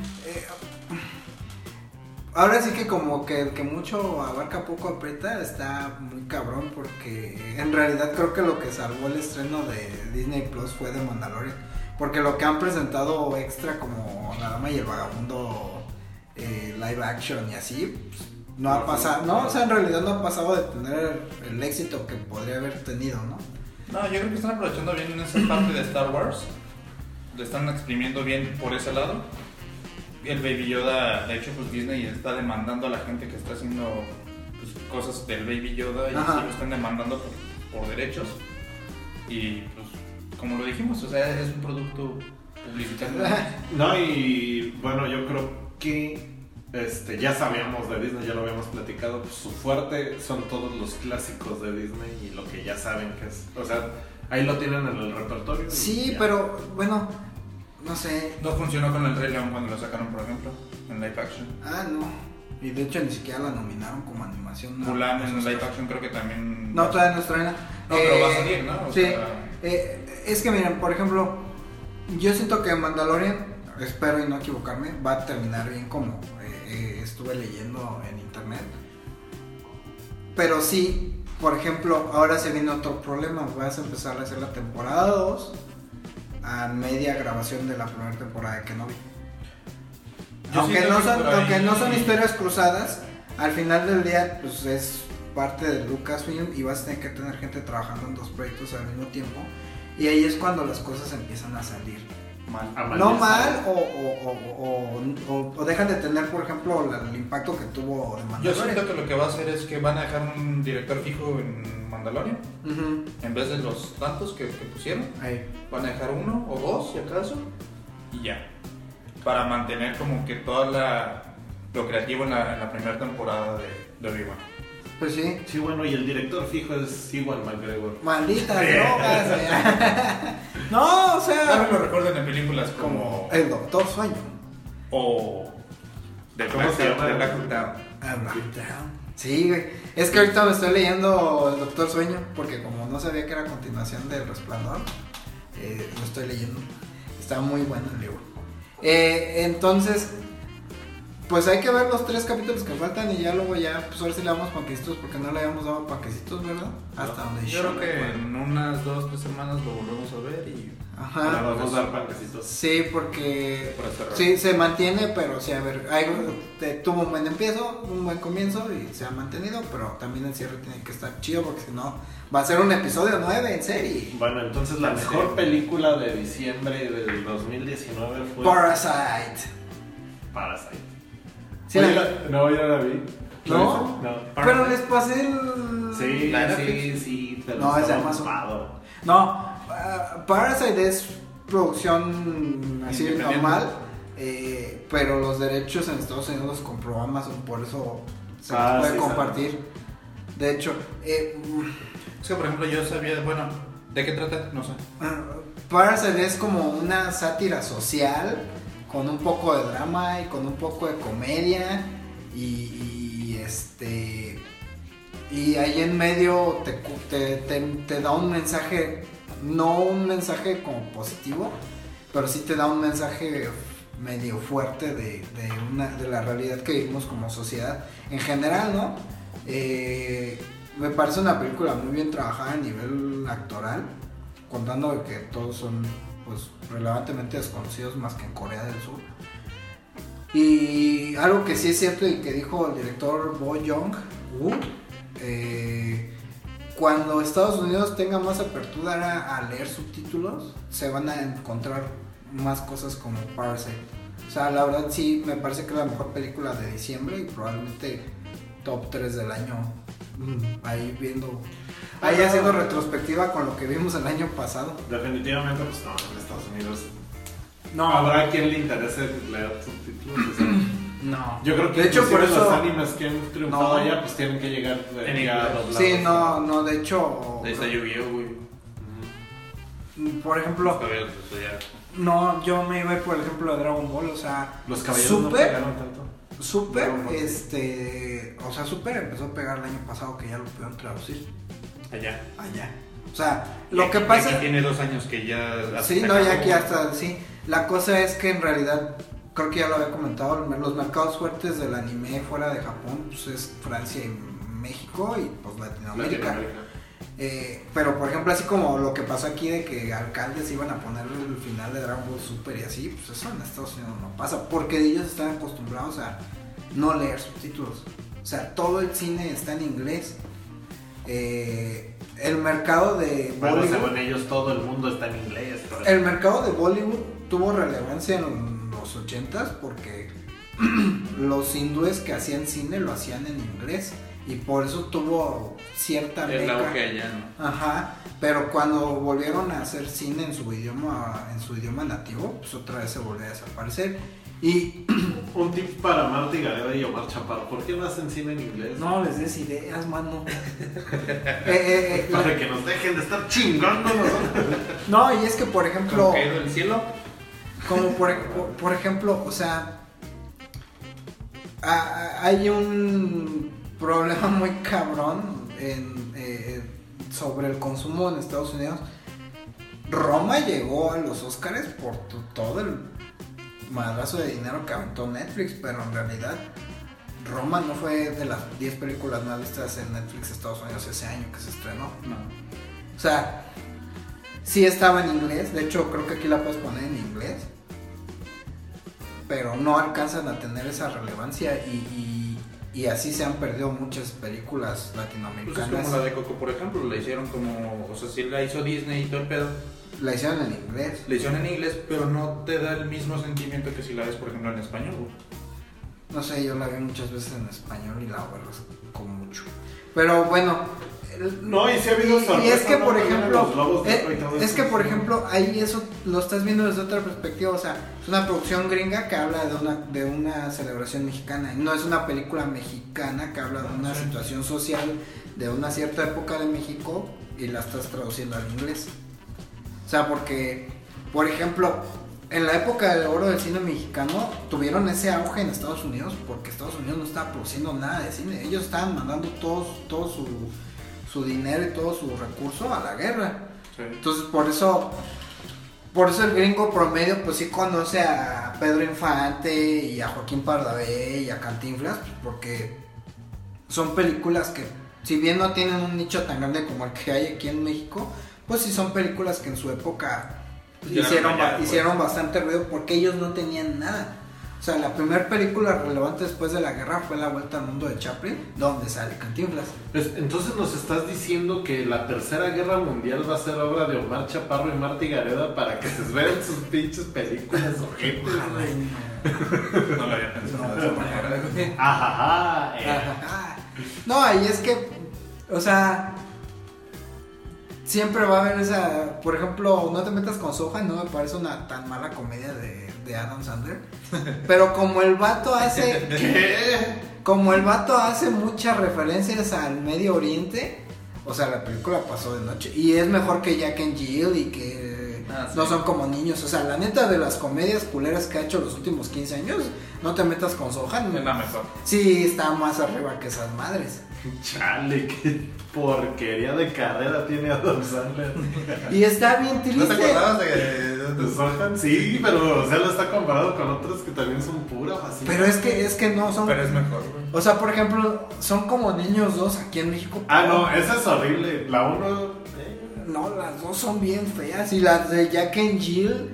ahora sí que como que, que mucho abarca poco aprieta está muy cabrón porque en realidad creo que lo que salvó el estreno de Disney Plus fue de Mandalorian porque lo que han presentado extra como La Dama y el Vagabundo eh, live action y así pues, no ha pasado, no. no, o sea en realidad no ha pasado de tener el éxito que podría haber tenido, ¿no? No, yo creo que están aprovechando bien esa parte de Star Wars. Le están exprimiendo bien por ese lado. El Baby Yoda, de hecho, pues Disney está demandando a la gente que está haciendo pues, cosas del Baby Yoda y Ajá. sí lo están demandando por, por derechos. Y pues, como lo dijimos, o sea, es un producto publicitario. No, y bueno, yo creo que este, ya sabíamos de Disney, ya lo habíamos platicado, pues, su fuerte son todos los clásicos de Disney y lo que ya saben que es. O sea, ahí lo tienen en el repertorio. Sí, ya. pero bueno, no sé, No funcionó con el Rey León cuando lo sacaron, por ejemplo, en live action. Ah, no. Y de hecho ni siquiera la nominaron como animación. ¿no? Mulan en live action creo que también. No, todavía no estrena. No, pero Eh, va a salir, ¿no? O sí. sea- Eh, es que miren, por ejemplo, yo siento que Mandalorian, espero y no equivocarme, va a terminar bien como eh, eh, estuve leyendo en internet. Pero sí, por ejemplo, ahora se viene otro problema. Vas a empezar a hacer la temporada 2 a media grabación de la primera temporada de Kenobi. Yo aunque no, son, aunque no son historias cruzadas, al final del día pues es parte de Lucasfilm y vas a tener que tener gente trabajando en dos proyectos al mismo tiempo y ahí es cuando las cosas empiezan a salir. Mal. No mal o, o, o, o- o dejan de tener, por ejemplo, la- el impacto que tuvo de Yo Mandalorian. siento que lo que va a hacer es que van a dejar un director fijo en Mandalorian. En vez de los tantos que, que pusieron, ahí. van a dejar uno o dos, si acaso, y ya. Para mantener como que toda la lo creativo en la, en la primera temporada de, de Obi-Wan. Pues sí. Sí, bueno, y el director fijo es Iwan McGregor. Malditas drogas. No, o Tal vez sea, lo recuerden en películas como... el Doctor Sueño. O... The ¿Cómo Black, se llama? The Black Down. Ah, Down. Sí, güey. Es que ahorita me estoy leyendo El Doctor Sueño, porque como no sabía que era continuación del Resplandor, eh, lo estoy leyendo. Está muy bueno el libro. Eh, entonces, pues hay que ver los tres capítulos que faltan y ya luego ya, pues ahora sí le damos panquecitos, porque no le habíamos dado panquecitos, ¿verdad? Hasta donde Yo creo que en unas dos, tres semanas lo volvemos a ver y... Ajá. vamos a dar panquecitos. Sí, porque sí se mantiene, pero sí, a ver, hay- te- tuvo un buen empiezo, un buen comienzo y se ha mantenido, pero también el cierre tiene que estar chido porque si no va a ser un episodio 9 en serie. Bueno, entonces la mejor película de diciembre del 2019 fue Parasite. Parasite. Sí, Oye, la- la- no, yo no la vi. ¿No? No. Pero les pasé el Sí, ¿La de sí, sí, pero No, es de Amazon. ocupado. No, ah, Parasite es producción así normal, eh, pero los derechos en Estados Unidos los compró Amazon, por eso se los Ah, puede sí, compartir. De hecho, eh, Es que, por ejemplo, yo sabía, bueno, ¿de qué trata? No sé. Ah, Parasite es como una sátira social con un poco de drama y con un poco de comedia y, este y ahí en medio te, te, te- da un mensaje no un mensaje como positivo pero sí te da un mensaje medio fuerte de, de una, de la realidad que vivimos como sociedad en general no Eh, me parece una película muy bien trabajada a nivel actoral contando que todos son pues relevantemente desconocidos más que en Corea del Sur. Y algo que sí es cierto y que dijo el director Bo Young, Woo, eh, cuando Estados Unidos tenga más apertura a, leer subtítulos, se van a encontrar más cosas como Parasite. O sea, la verdad sí me parece que es la mejor película de diciembre y probablemente top 3 del año. Mm, Ahí viendo, ahí haciendo retrospectiva con lo que vimos el año pasado. Definitivamente, pues no, en Estados Unidos. No, Habrá quien le interese leer subtítulos. o sea, no. Yo creo que de hecho por eso los animes que han triunfado No. allá, pues tienen que llegar de- En doblados. Sí, no, no, de hecho, Ahí está Yu-Gi-Oh, güey. Ujú. por ejemplo, no, yo me iba por el ejemplo de Dragon Ball, o sea, Los caballeros no Super. pegaron tanto. Super, este, o sea, Super empezó a pegar el año pasado que ya lo pudieron traducir Allá. allá. O sea, lo que pasa... aquí tiene dos años que ya. Sí, no, ya aquí hasta, sí. La cosa es que en realidad, creo que ya lo había comentado, los mercados fuertes del anime fuera de Japón, pues es Francia y México y pues Latinoamérica. Latinoamérica. Eh, pero por ejemplo, así como lo que pasó aquí de que alcaldes iban a poner el final de Dragon Ball Super y así, pues eso en Estados Unidos no pasa, porque ellos están acostumbrados a no leer subtítulos. O sea, todo el cine está en inglés. Eh, el mercado de Bueno, Bollywood- según ellos todo el mundo está en inglés. pero- el mercado de Bollywood tuvo relevancia en los 80s porque los hindúes que hacían cine lo hacían en inglés y por eso tuvo cierta El meca. auge allá, ¿no? Ajá, pero cuando volvieron a hacer cine en su idioma en su idioma nativo, pues otra vez se volvió a desaparecer. Y Un tip para Marta y Gareda y Omar Chaparro. ¿Por qué no hacen cine en inglés? no les des ideas, mano. Eh, eh, eh, Para que nos dejen de estar chingando nosotros. no, y es que por ejemplo, Como caído del cielo. Como por, por- por ejemplo, o sea, a- a- hay un problema muy cabrón en, eh, sobre el consumo en Estados Unidos. Roma llegó a los Oscars por to- todo el madrazo de dinero que aventó Netflix, pero en realidad Roma no fue de las 10 películas más vistas en Netflix Estados Unidos ese año que se estrenó. No. O sea, sí estaba en inglés. De hecho, creo que aquí la puedes poner en inglés. Pero no alcanzan a tener esa relevancia y, y- y así se han perdido muchas películas Pues es latinoamericanas. como la de Coco, por ejemplo, la hicieron como, o sea, sí la hizo Disney y todo el pedo, La hicieron en inglés. la hicieron en inglés, pero no te da el mismo sentimiento que si la ves, por ejemplo, en español, güey. No sé, yo la vi muchas veces en español y la aborrezco mucho. Pero bueno. el- No, y sí ha habido y- y, sorpresa, es que, ¿no? por ejemplo, eh, es que, por ejemplo, ahí eso lo estás viendo desde otra perspectiva. O sea, es una producción gringa que habla de una, de una celebración mexicana. No es una película mexicana que habla de una Sí. situación social de una cierta época de México y la estás traduciendo al inglés. O sea, porque, por ejemplo, en la época del oro del cine mexicano tuvieron ese auge en Estados Unidos porque Estados Unidos no estaba produciendo nada de cine. Ellos estaban mandando todo, todo su, su dinero y todo su recurso a la guerra. Sí. Entonces, por eso, por eso el gringo promedio, pues sí conoce a Pedro Infante y a Joaquín Pardavé y a Cantinflas, porque son películas que, si bien no tienen un nicho tan grande como el que hay aquí en México, pues sí son películas que en su época pues, hicieron, allá, pues. hicieron bastante ruido porque ellos no tenían nada. O sea, la primera película relevante después de la guerra fue La Vuelta al Mundo de Chaplin, donde sale Cantinflas. Pues, entonces nos estás diciendo que la tercera guerra mundial va a ser obra de Omar Chaparro y Marta Gareda para que se vean sus pinches películas ojetes, güey. No lo había pensado de esa manera. Ajaja, eh. Ajá. No, y es que, o sea, siempre va a haber esa, por ejemplo, no te metas con Soja, no me parece una tan mala comedia de, de Adam Sandler, pero como el vato hace, ¿Qué? como el vato hace muchas referencias al Medio Oriente, o sea, la película pasó de noche y es mejor que Jack and Jill y que Ah, sí. no son como niños, o sea, la neta de las comedias culeras que ha hecho los últimos 15 años, no te metas con Soja, Es la mejor. Sí, está más arriba que esas madres. Chale, qué porquería de carrera tiene Adam Sandler. Y está bien ¿No te triste. acordabas de, ¿De Sohan? Sí, pero o sea, lo está comparado con otros que también son pura así. Pero es que es que no son. Pero es mejor, güey. O sea, por ejemplo, son como niños dos aquí en México. Ah, no, esa es horrible. La uno. eh, No, las dos son bien feas. Y las de Jack and Jill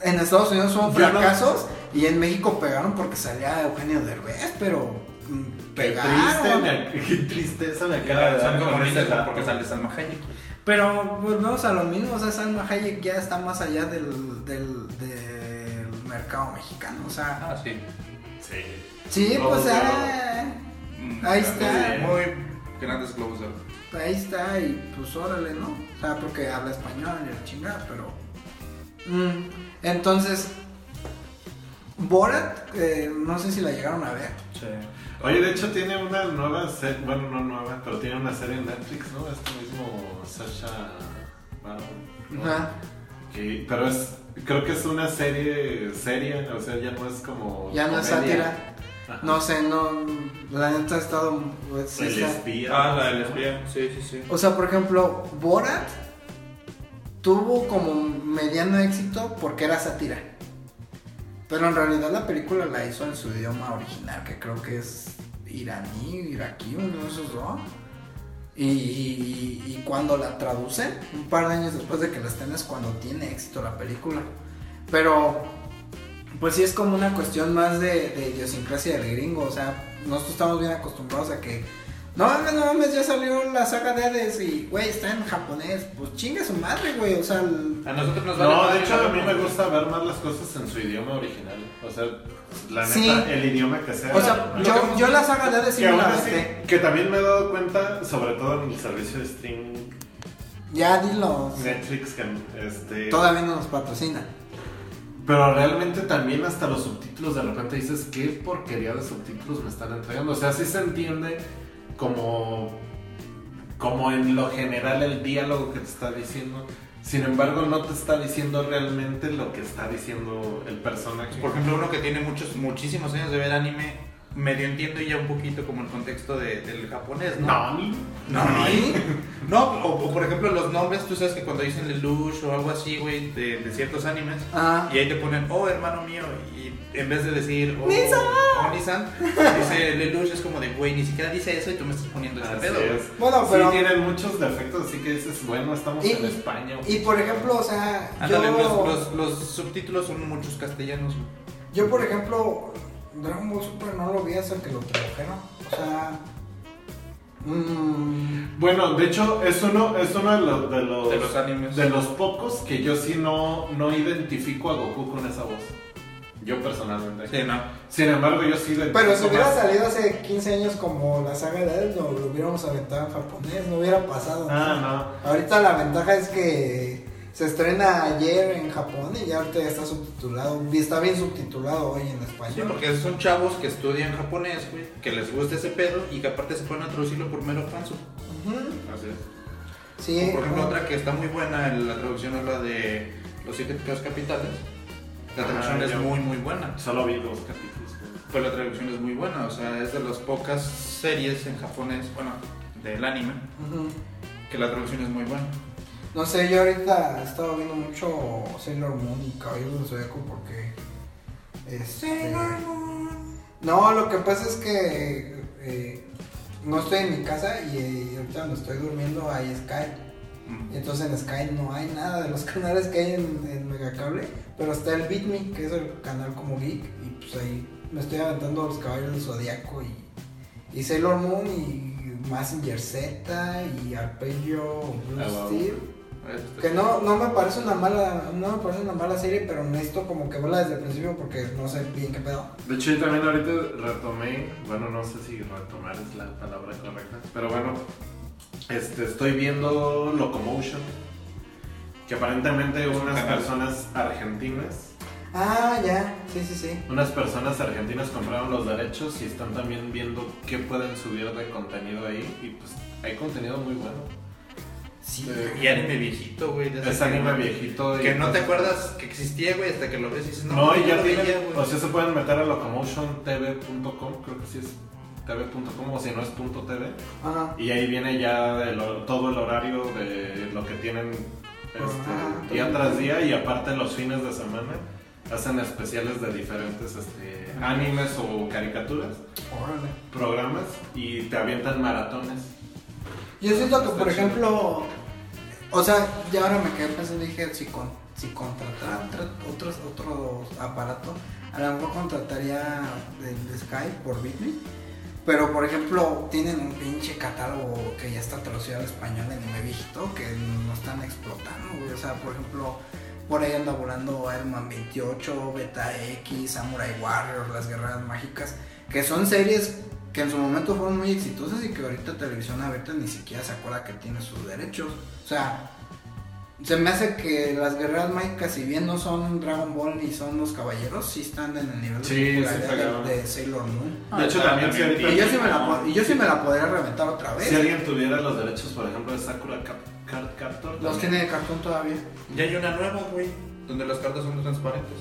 en Estados Unidos son no- fracasos. Y en México pegaron porque salía Eugenio Derbez, pero mm, Qué pegaron. triste, me, qué tristeza me acaba de dar con porque sale Salma Hayek. Pero volvemos a lo mismo. O sea, Salma Hayek ya está más allá del, del, del mercado mexicano. O sea, Ah, sí. Sí. sí, Globos pues ah, Mm, Ahí está. Muy grandes globos de oro. ahí está y pues órale, ¿no? O sea, porque habla español y la chingada, pero... Mm, entonces, Borat, eh, no sé si la llegaron a ver. Sí. Oye, de hecho tiene una nueva serie, bueno, no nueva, pero tiene una serie en Netflix, ¿no? Este mismo Sasha Baron. ¿no? Ajá. Que- pero es, creo que es una serie seria, o sea, ya no es como... Ya no es sátira. No sé, no. La neta ha estado. Pues, El está- espía. Ah, la del espía. Sí, sí, sí. O sea, por ejemplo, Borat tuvo como mediano éxito porque era sátira. Pero en realidad la película la hizo en su idioma original, que creo que es iraní, iraquí, uno de esos dos. Y, cuando la traducen, un par de años después de que la estén, es cuando tiene éxito la película. Pero, pues sí es como una cuestión más de, de idiosincrasia del gringo. O sea, nosotros estamos bien acostumbrados a que, no mames, no mames, ya salió la saga de Hades y, güey, está en japonés. Pues chingue su madre, güey. O sea, el- A nosotros nos vale No, de hecho a mí me gusta ver más las cosas en su idioma original. O sea, la neta, Sí. el idioma que sea. o sea, yo, yo la saga de Hades sí que me aún la así, aventé. que también me he dado cuenta, sobre todo en el servicio de streaming Ya dilo. Netflix, que este... Todavía no nos patrocina. Pero realmente también hasta los subtítulos de repente dices, ¿qué porquería de subtítulos me están entregando? O sea, sí se entiende como, como en lo general el diálogo que te está diciendo. Sin embargo, no te está diciendo realmente lo que está diciendo el personaje. Por ejemplo, uno que tiene muchos, muchísimos años de ver anime, medio entiendo ya un poquito como el contexto de- del japonés, ¿no? Nani. No, no, no o, o por ejemplo los nombres, tú sabes que cuando dicen Lelouch o algo así, güey, de, de ciertos animes, Ah. y ahí te ponen, oh, hermano mío, y en vez de decir, oh, Nissan. oh, Nissan, dice Lelouch, es como de, güey, ni siquiera dice eso y tú me estás poniendo este Así pedo, güey. es. Bueno, pero- Sí tienen muchos defectos, así que dices, bueno, estamos Y- en España. Y por ejemplo, o sea, Ándale, yo, los, los, los subtítulos son muchos castellanos, güey. yo por ejemplo, Dragon Ball Super no lo vi hasta que lo tradujeron. O sea, mm, Bueno, de hecho, es uno, es uno de, los, de, los, De los animes. de los pocos que yo sí no, no identifico a Goku con esa voz. Yo personalmente. Sí, no. Sin embargo, yo sí identifico pero si hubiera más- salido hace 15 años como la saga de Hades, no lo hubiéramos aventado en japonés, no hubiera pasado. Ah, Ahorita la ventaja es que se estrena ayer en Japón y ya ahorita está subtitulado, está bien subtitulado hoy en Sí, español. porque son chavos que estudian japonés, güey, que les gusta ese pedo y que aparte se ponen a traducirlo por mero no. Así es. Sí, Por ejemplo, otra que está muy buena, en la traducción es la de Los siete pecados capitales. La Ah, traducción es yo- muy, muy buena. Solo vi dos capítulos. Pues la traducción es muy buena, o sea, es de las pocas series en japonés, bueno, del anime, que la traducción es muy buena. No sé, yo ahorita he estado viendo mucho Sailor Moon y Caballeros del Zodiaco porque. Este, No, lo que pasa es que eh, no estoy en mi casa y eh, ahorita donde estoy durmiendo hay Sky. Y entonces en Sky no hay nada de los canales que hay en, en Megacable, pero está el BitMe, que es el canal como geek, y pues ahí me estoy aventando los caballos del Zodiaco y, y Sailor Moon y Massinger Z y Arpeggio Blue Ah, wow. Steel. Este, Que no, no me parece una mala, no me parece una mala serie, pero necesito como que verla desde el principio porque no sé bien qué pedo. De hecho, yo también ahorita retomé, bueno, no sé si retomar es la palabra correcta, pero bueno, este, estoy viendo Locomotion, que aparentemente unas personas argentinas, Ah, ya, sí, sí, sí. unas personas argentinas compraron los derechos y están también viendo qué pueden subir de contenido ahí y pues hay contenido muy bueno. Sí. Y anime viejito, güey. Es que- anime viejito. y, Que no te pues, acuerdas que existía, güey, hasta que lo ves y dices, no, No, y ya tienen, veía, güey. o sea, se pueden meter a locomotiontv.com, creo que sí es tv.com o si no es punto .tv. Ajá. Y ahí viene ya el todo el horario de lo que tienen este, día tras día y aparte los fines de semana hacen especiales de diferentes este, animes o caricaturas, Órale. programas y te avientan maratones. Yo siento que, por ejemplo, o sea, ya ahora me quedé pensando y dije, si, con, si contratara tra- otros, otro aparato, a lo mejor contrataría el de Sky por Bitme. Pero, por ejemplo, tienen un pinche catálogo que ya está traducido al español en viejito que no están explotando, güey. O sea, por ejemplo, por ahí anda volando Iron Man 28, Beta X, Samurai Warrior, Las Guerreras Mágicas, que son series que en su momento fueron muy exitosas y que ahorita Televisión Abierta ni siquiera se acuerda que tiene sus derechos. O sea, se me hace que las Guerreras Mágicas, si bien no son Dragon Ball ni son los caballeros, sí están en el nivel Sí, de popularidad de- Sailor Moon. Ah, de hecho, también si también. ahorita- Y yo, sí me la, y yo sí me la podría reventar otra vez. Si alguien tuviera los derechos, por ejemplo, de Sakura Card Captor, Los tiene de cartón todavía. Ya hay una nueva, güey, donde las cartas son transparentes.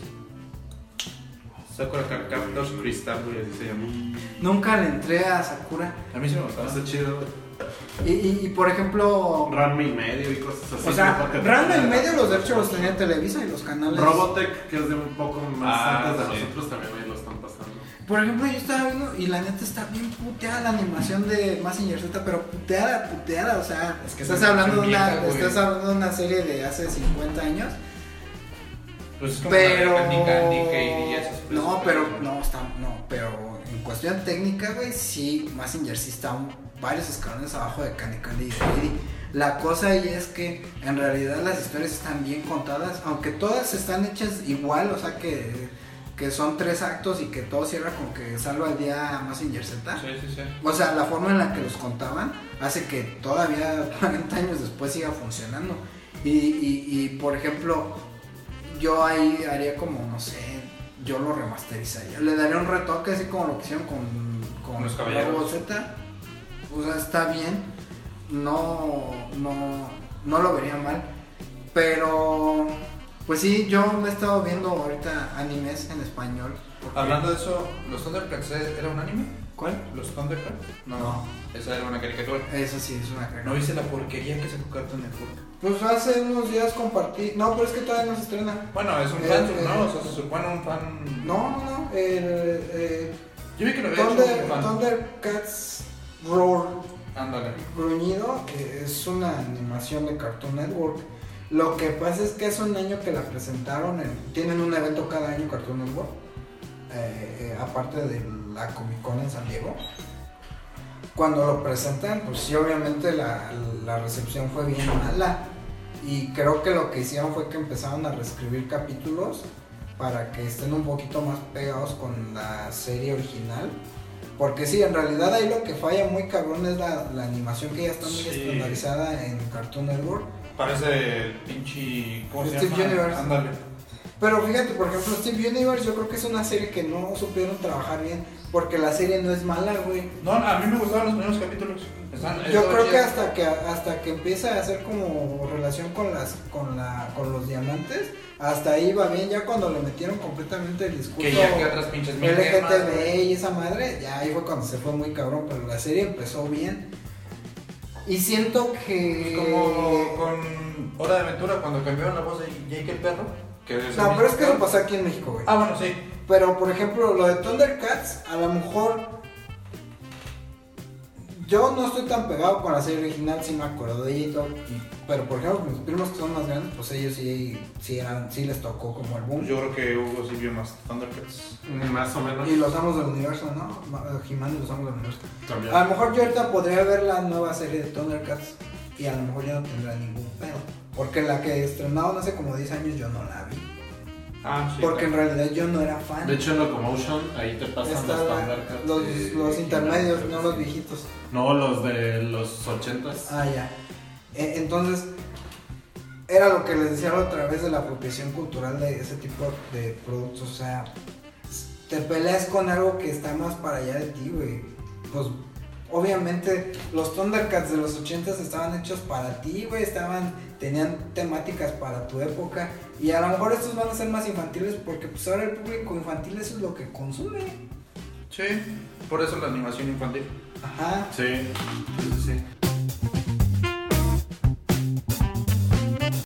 Sakura Card Captors Crystal, güey, así se llama. Nunca le entré a Sakura. A mí sí me gustaba. Está chido. Y, y, y, por ejemplo. Ranma y medio y cosas así. O sea, Ranma y medio los derechos los tenía Televisa y los canales. Robotech, que es de un poco más Ah, antes de sí. nosotros, también ahí lo están pasando. Por ejemplo, yo estaba viendo y la neta está bien puteada la animación de Mazinger Z, pero puteada, puteada, o sea, Es que estás es hablando de una, vieja, estás hablando de una serie de hace 50 años, Pues es como pero Candy y esos. pues, no, pero no está, no, pero en cuestión técnica, güey, sí, Mazinger sí está un- varios escalones abajo de Candy Candy y Heidi. La cosa ahí es que en realidad las historias están bien contadas, aunque todas están hechas igual, o sea que, que son tres actos y que todo cierra con que salva el día Mazinger Z. Sí, sí, sí. O sea, la forma en la que los contaban hace que todavía 40 años después siga funcionando. Y, y, y, por ejemplo, yo ahí haría como, no sé, yo lo remasterizaría. Le daría un retoque así como lo que hicieron con, con los caballeros. Z. O sea, está bien. No, no, no lo vería mal. Pero, pues sí, yo me he estado viendo ahorita animes en español. porque- Hablando de eso, ¿los Thundercats era un anime? ¿Cuál? ¿Los Thundercats? No. No. Esa era una caricatura. Eso sí, es una cagada. ¿No viste la porquería que sacó Cartoon Network? Pues hace unos días compartí. No, pero es que todavía no se estrena. Bueno, es un Eh, fan, eh, ¿no? O sea, se supone un fan. No, no, no. El, eh, Yo vi que lo había hecho Thunder, un fan. Thundercats Roar Ándale. Gruñido es una animación de Cartoon Network. Lo que pasa es que es un año que la presentaron. en- tienen un evento cada año Cartoon Network. eh, eh, aparte de la Comic Con en San Diego. Cuando lo presentan, pues sí, obviamente la, la recepción fue bien mala. Y creo que lo que hicieron fue que empezaron a reescribir capítulos para que estén un poquito más pegados con la serie original. Porque sí, en realidad ahí lo que falla muy cabrón es la, la animación que ya está muy Sí. estandarizada en Cartoon Network. Parece el pinche. ¿Cómo se Steve? Universe. Ándale. Pero fíjate, por ejemplo, Steve Universe yo creo que es una serie que no supieron trabajar bien. Porque la serie no es mala, güey. No, a mí me gustaban los primeros capítulos. Están, Yo creo que hasta que hasta que empieza a hacer como relación con las con la con los diamantes, hasta ahí va bien. Ya cuando le metieron completamente el discurso Que ya que otras pinches LGTB y esa madre, ya ahí fue cuando se fue muy cabrón. Pero la serie empezó bien. Y siento que Como con Hora de Aventura cuando cambiaron la voz de Jake el perro. Que es el no, pero mismo es que eso pasó aquí en México, güey. Ah, bueno, sí. Pero por ejemplo, lo de Thundercats, a lo mejor. Yo no estoy tan pegado con la serie original, sí me acuerdo de ella y todo. pero por ejemplo, mis primos que son más grandes, pues ellos sí, sí, eran, sí les tocó como el boom. Yo creo que Hugo sí vio más Thundercats. Más o menos. Y los amos del universo, ¿no? Ma- He-Man y los amos del universo. También. A lo mejor yo ahorita podría ver la nueva serie de Thundercats y a lo mejor ya no tendrá ningún pedo. Porque la que estrenaron hace como 10 años yo no la vi. Ah, sí. porque en realidad yo no era fan. De hecho, en Locomotion, ahí te pasan Está los Thundercats los, intermedios, no los viejitos. No, los de los ochentas. Ah, ya. E- Entonces, era lo que les decía la otra vez de la apropiación cultural de ese tipo de productos. O sea, te peleas con algo que está más para allá de ti, güey. Pues, obviamente, los Thundercats de los 80s estaban hechos para ti, güey. Estaban, tenían temáticas para tu época. Y a lo mejor estos van a ser más infantiles porque, pues, ahora el público infantil eso es lo que consume. Sí, por eso la animación infantil. Ajá. Sí, sí, sí.